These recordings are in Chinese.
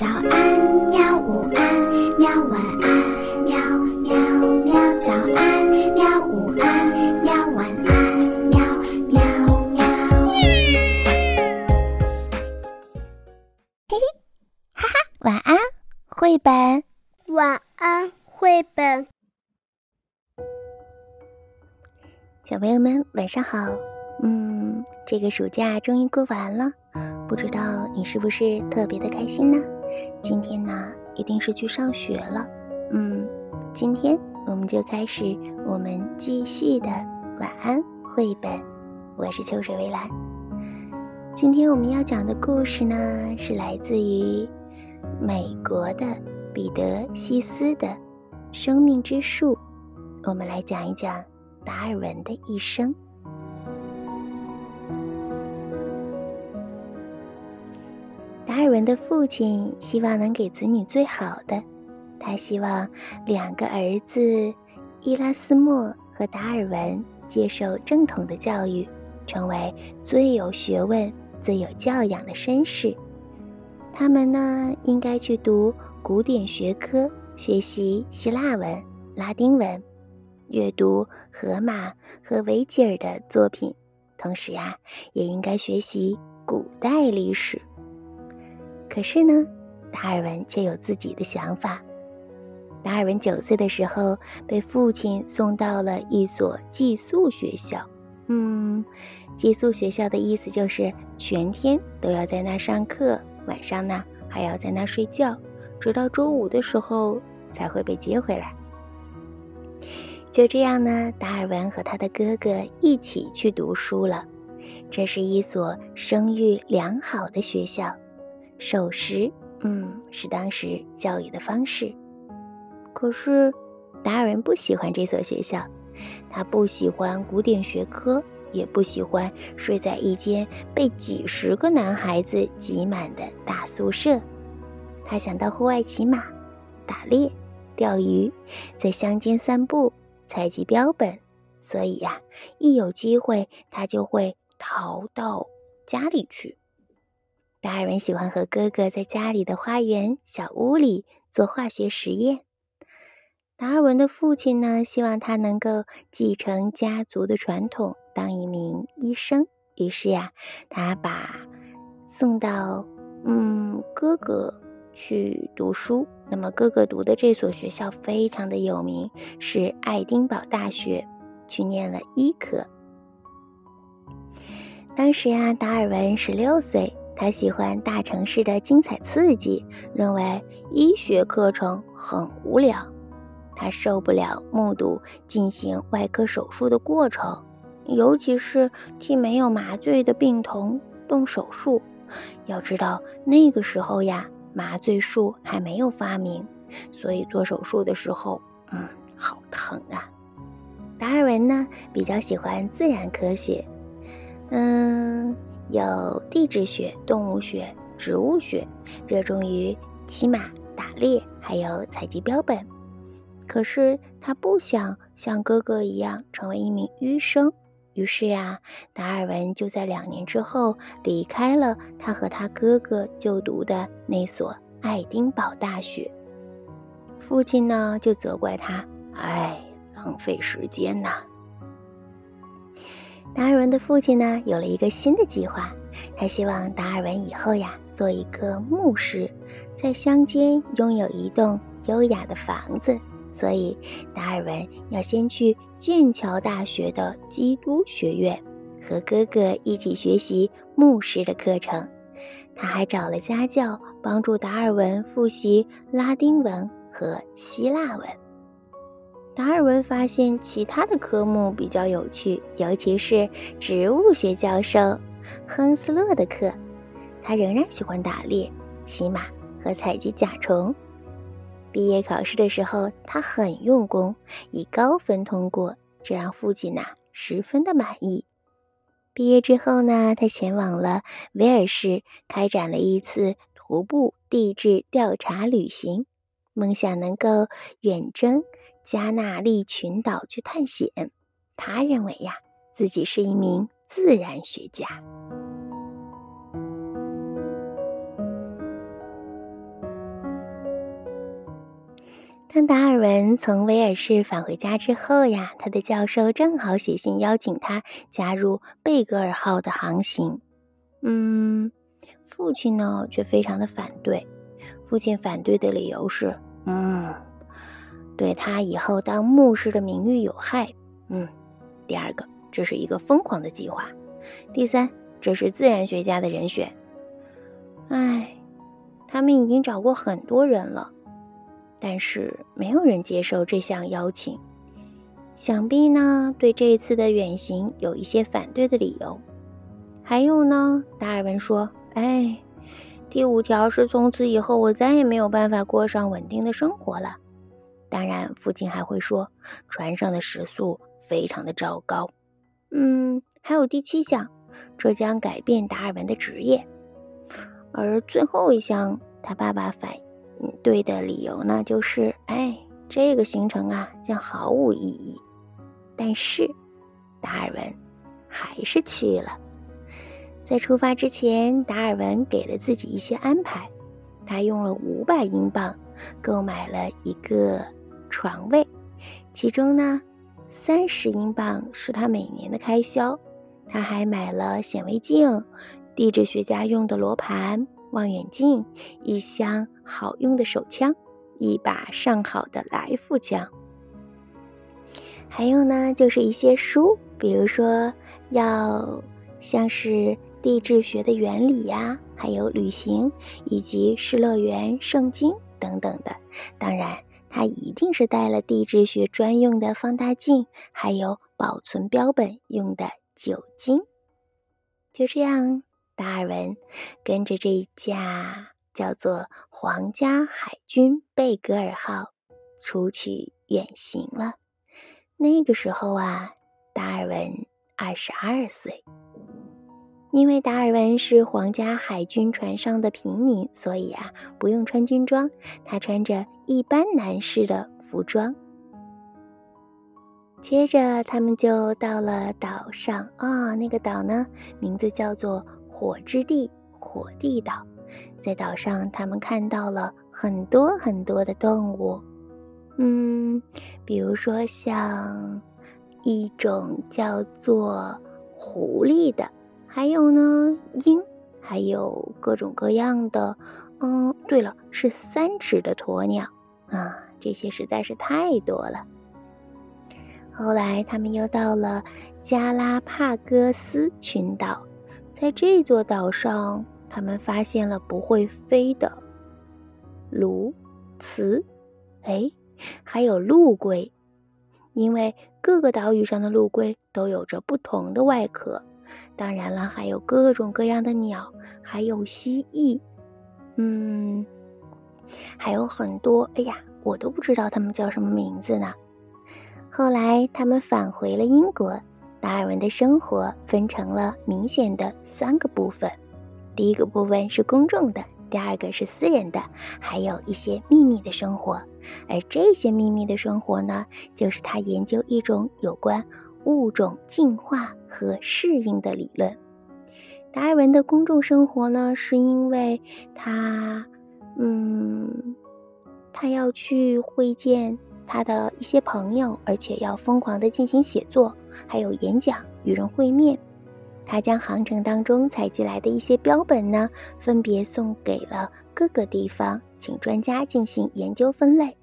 早安，喵！午安，喵！晚安，喵喵喵！早安，喵！午安，喵！晚安，喵喵喵！嘿嘿，哈哈，晚安，绘本。晚安，绘本。小朋友们，晚上好。嗯，这个暑假终于过完了，不知道你是不是特别的开心呢？今天呢，一定是去上学了。嗯，今天我们就开始我们继续的晚安绘本。我是秋水微澜。今天我们要讲的故事呢，是来自于美国的彼得西斯的《生命之树》。我们来讲一讲达尔文的一生。达尔文的父亲希望能给子女最好的，他希望两个儿子伊拉斯莫和达尔文接受正统的教育，成为最有学问、最有教养的绅士。他们呢，应该去读古典学科，学习希腊文、拉丁文，阅读荷马和维吉尔的作品，同时呀，也应该学习古代历史。可是呢，达尔文却有自己的想法。达尔文九岁的时候被父亲送到了一所寄宿学校。嗯，寄宿学校的意思就是全天都要在那儿上课，晚上呢还要在那儿睡觉，直到周五的时候才会被接回来。就这样呢，达尔文和他的哥哥一起去读书了。这是一所声誉良好的学校。守时，嗯，是当时教育的方式。可是，达尔文不喜欢这所学校，他不喜欢古典学科，也不喜欢睡在一间被几十个男孩子挤满的大宿舍。他想到户外骑马、打猎、钓鱼，在乡间散步、采集标本，所以呀，一有机会，他就会逃到家里去。达尔文喜欢和哥哥在家里的花园小屋里做化学实验。达尔文的父亲呢，希望他能够继承家族的传统，当一名医生。于是呀，他把送到嗯哥哥去读书。那么哥哥读的这所学校非常的有名，是爱丁堡大学，去念了医科。当时呀，达尔文十六岁。他喜欢大城市的精彩刺激，认为医学课程很无聊。他受不了目睹进行外科手术的过程，尤其是替没有麻醉的病童动手术。要知道那个时候呀，麻醉术还没有发明，所以做手术的时候，嗯，好疼啊。达尔文呢，比较喜欢自然科学，嗯。有地质学、动物学、植物学，热衷于骑马、打猎，还有采集标本。可是他不想像哥哥一样成为一名医生，于是呀，达尔文就在两年之后离开了他和他哥哥就读的那所爱丁堡大学。父亲呢，就责怪他：“哎，浪费时间呐。”达尔文的父亲呢，有了一个新的计划。他希望达尔文以后呀，做一个牧师，在乡间拥有一栋优雅的房子。所以，达尔文要先去剑桥大学的基督学院，和哥哥一起学习牧师的课程。他还找了家教，帮助达尔文复习拉丁文和希腊文。达尔文发现其他的科目比较有趣，尤其是植物学教授亨斯勒的课。他仍然喜欢打猎、骑马和采集甲虫。毕业考试的时候，他很用功，以高分通过，这让父亲呐十分的满意。毕业之后呢，他前往了威尔士，开展了一次徒步地质调查旅行，梦想能够远征。加纳利群岛去探险，他认为呀，自己是一名自然学家。当达尔文从威尔士返回家之后呀，他的教授正好写信邀请他加入贝格尔号的航行。嗯，父亲呢却非常的反对。父亲反对的理由是，嗯，对他以后当牧师的名誉有害。嗯，第二个，这是一个疯狂的计划。第三，这是自然学家的人选。唉，他们已经找过很多人了。但是没有人接受这项邀请，想必呢对这一次的远行有一些反对的理由。还有呢，达尔文说：“哎，第五条是从此以后我再也没有办法过上稳定的生活了。”当然，父亲还会说，船上的食宿非常的糟糕。嗯，还有第七项，这将改变达尔文的职业。而最后一项，他爸爸反。对的理由呢，就是哎，这个行程啊将毫无意义。但是，达尔文还是去了。在出发之前，达尔文给了自己一些安排。他用了五百英镑购买了一个床位，其中呢，三十英镑是他每年的开销。他还买了显微镜、地质学家用的罗盘。望远镜，一箱好用的手枪，一把上好的来复枪，还有呢，就是一些书，比如说要像是地质学的原理呀，还有旅行以及失乐园圣经等等的。当然，他一定是带了地质学专用的放大镜，还有保存标本用的酒精。就这样。达尔文跟着这一架叫做“皇家海军贝格尔号”出去远行了。那个时候啊，达尔文二十二岁。因为达尔文是皇家海军船上的平民，所以啊，不用穿军装，他穿着一般男士的服装。接着，他们就到了岛上啊，那个岛呢，名字叫做。火之地，火地岛，在岛上，他们看到了很多很多的动物，嗯，比如说像一种叫做狐狸的，还有呢鹰，还有各种各样的，嗯，对了，是三趾的鸵鸟啊，这些实在是太多了。后来，他们又到了加拉帕戈斯群岛。在这座岛上，他们发现了不会飞的鸬鹚，哎，还有陆龟。因为各个岛屿上的陆龟都有着不同的外壳。当然了，还有各种各样的鸟，还有蜥蜴，嗯，还有很多。哎呀，我都不知道它们叫什么名字呢。后来，他们返回了英国。达尔文的生活分成了明显的三个部分，第一个部分是公众的，第二个是私人的，还有一些秘密的生活。而这些秘密的生活呢，就是他研究一种有关物种进化和适应的理论。达尔文的公众生活呢，是因为他，嗯，他要去会见。他的一些朋友，而且要疯狂的进行写作，还有演讲，与人会面。他将航程当中采集来的一些标本呢，分别送给了各个地方，请专家进行研究分类。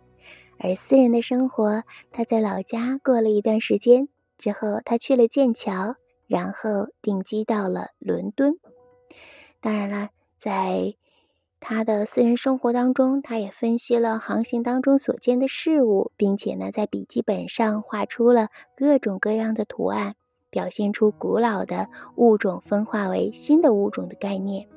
而私人的生活，他在老家过了一段时间之后，他去了剑桥，然后定居到了伦敦。当然了，在他的私人生活当中，他也分析了航行当中所见的事物，并且呢，在笔记本上画出了各种各样的图案，表现出古老的物种分化为新的物种的概念。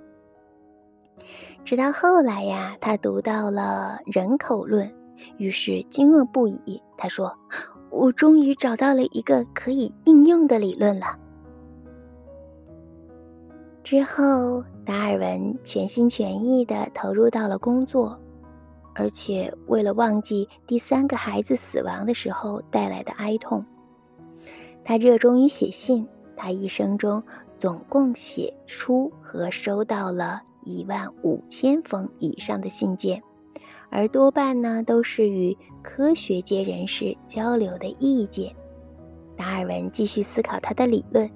直到后来呀，他读到了人口论，于是惊愕不已。他说：“我终于找到了一个可以应用的理论了。”之后，达尔文全心全意地投入到了工作，而且为了忘记第三个孩子死亡的时候带来的哀痛，他热衷于写信。他一生中总共写出和收到了一万五千封以上的信件，而多半呢都是与科学界人士交流的意见。达尔文继续思考他的理论，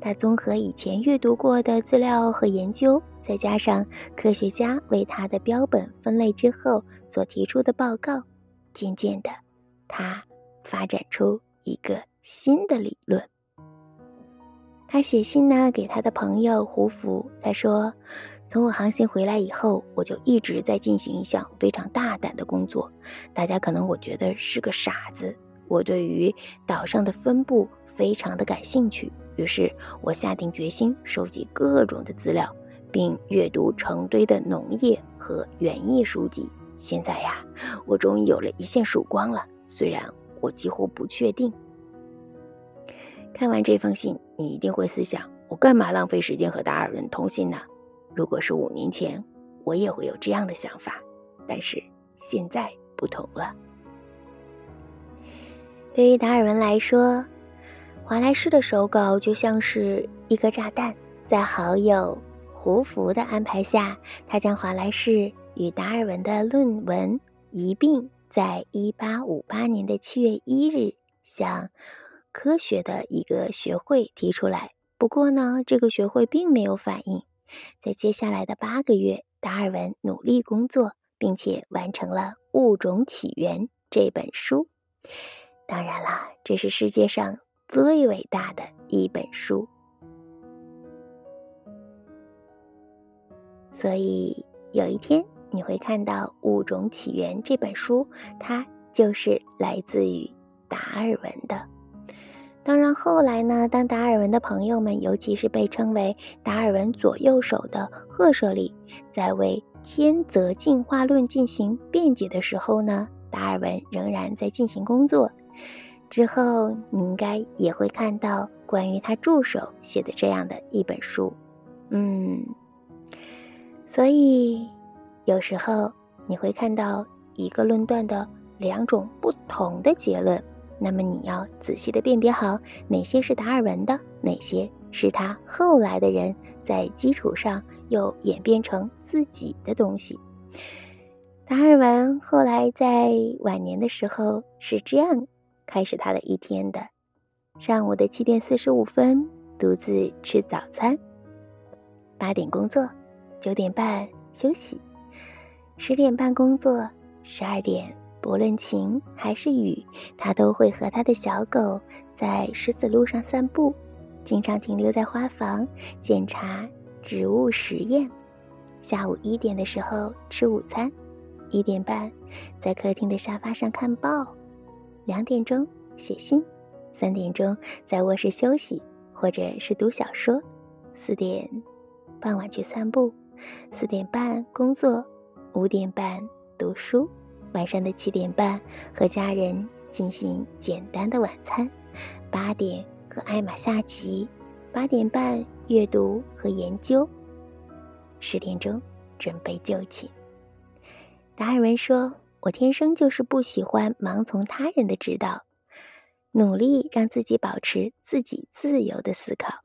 他综合以前阅读过的资料和研究，再加上科学家为他的标本分类之后所提出的报告，渐渐的，他发展出一个新的理论。他写信呢给他的朋友胡福，他说：“从我航行回来以后，我就一直在进行一项非常大胆的工作。大家可能我觉得是个傻子。”我对于岛上的分布非常的感兴趣，于是我下定决心收集各种的资料，并阅读成堆的农业和园艺书籍。现在呀，我终于有了一线曙光了，虽然我几乎不确定。看完这封信，你一定会思想：我干嘛浪费时间和达尔文通信呢？如果是五年前，我也会有这样的想法，但是现在不同了。对于达尔文来说，华莱士的手稿就像是一颗炸弹。在好友胡福的安排下，他将华莱士与达尔文的论文一并在1858年的7月1日向科学的一个学会提出来。不过呢，这个学会并没有反应。在接下来的八个月，达尔文努力工作，并且完成了《物种起源》这本书。当然啦，这是世界上最伟大的一本书，所以有一天你会看到《物种起源》这本书，它就是来自于达尔文的。当然，后来呢，当达尔文的朋友们，尤其是被称为达尔文左右手的赫舍里，在为天择进化论进行辩解的时候呢，达尔文仍然在进行工作。之后，你应该也会看到关于他助手写的这样的一本书，嗯，所以有时候你会看到一个论断的两种不同的结论，那么你要仔细的辨别好哪些是达尔文的，哪些是他后来的人在基础上又演变成自己的东西。达尔文后来在晚年的时候是这样。开始他的一天的上午的七点四十五分，独自吃早餐。八点工作，九点半休息，十点半工作，十二点不论晴还是雨，他都会和他的小狗在石子路上散步，经常停留在花房检查植物实验。下午一点的时候吃午餐，一点半在客厅的沙发上看报。两点钟写信，三点钟在卧室休息，或者是读小说。四点傍晚去散步，四点半工作，五点半读书，晚上的七点半和家人进行简单的晚餐，八点和艾玛下棋，八点半阅读和研究，十点钟准备就寝。达尔文说。我天生就是不喜欢盲从他人的指导，努力让自己保持自己自由的思考。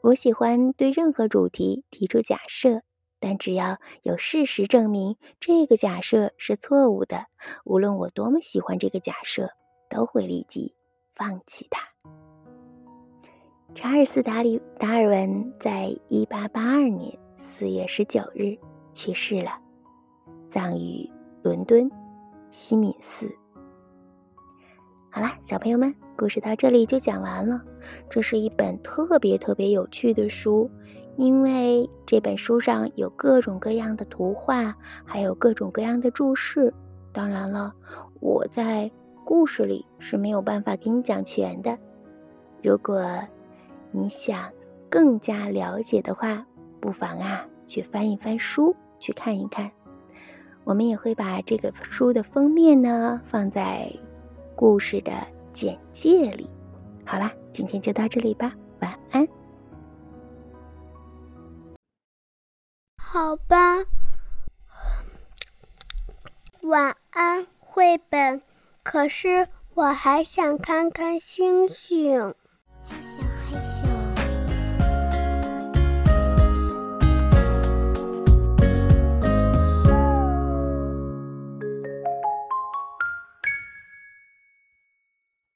我喜欢对任何主题提出假设，但只要有事实证明这个假设是错误的，无论我多么喜欢这个假设，都会立即放弃它。查尔斯·达里达尔文在一八八二年四月十九日去世了，葬于伦敦。西敏寺。好啦，小朋友们，故事到这里就讲完了。这是一本特别特别有趣的书，因为这本书上有各种各样的图画，还有各种各样的注释。当然了，我在故事里是没有办法给你讲全的。如果你想更加了解的话，不妨啊去翻一翻书，去看一看。我们也会把这个书的封面呢放在故事的简介里。好啦，今天就到这里吧，晚安。好吧，晚安，绘本。可是我还想看看星星。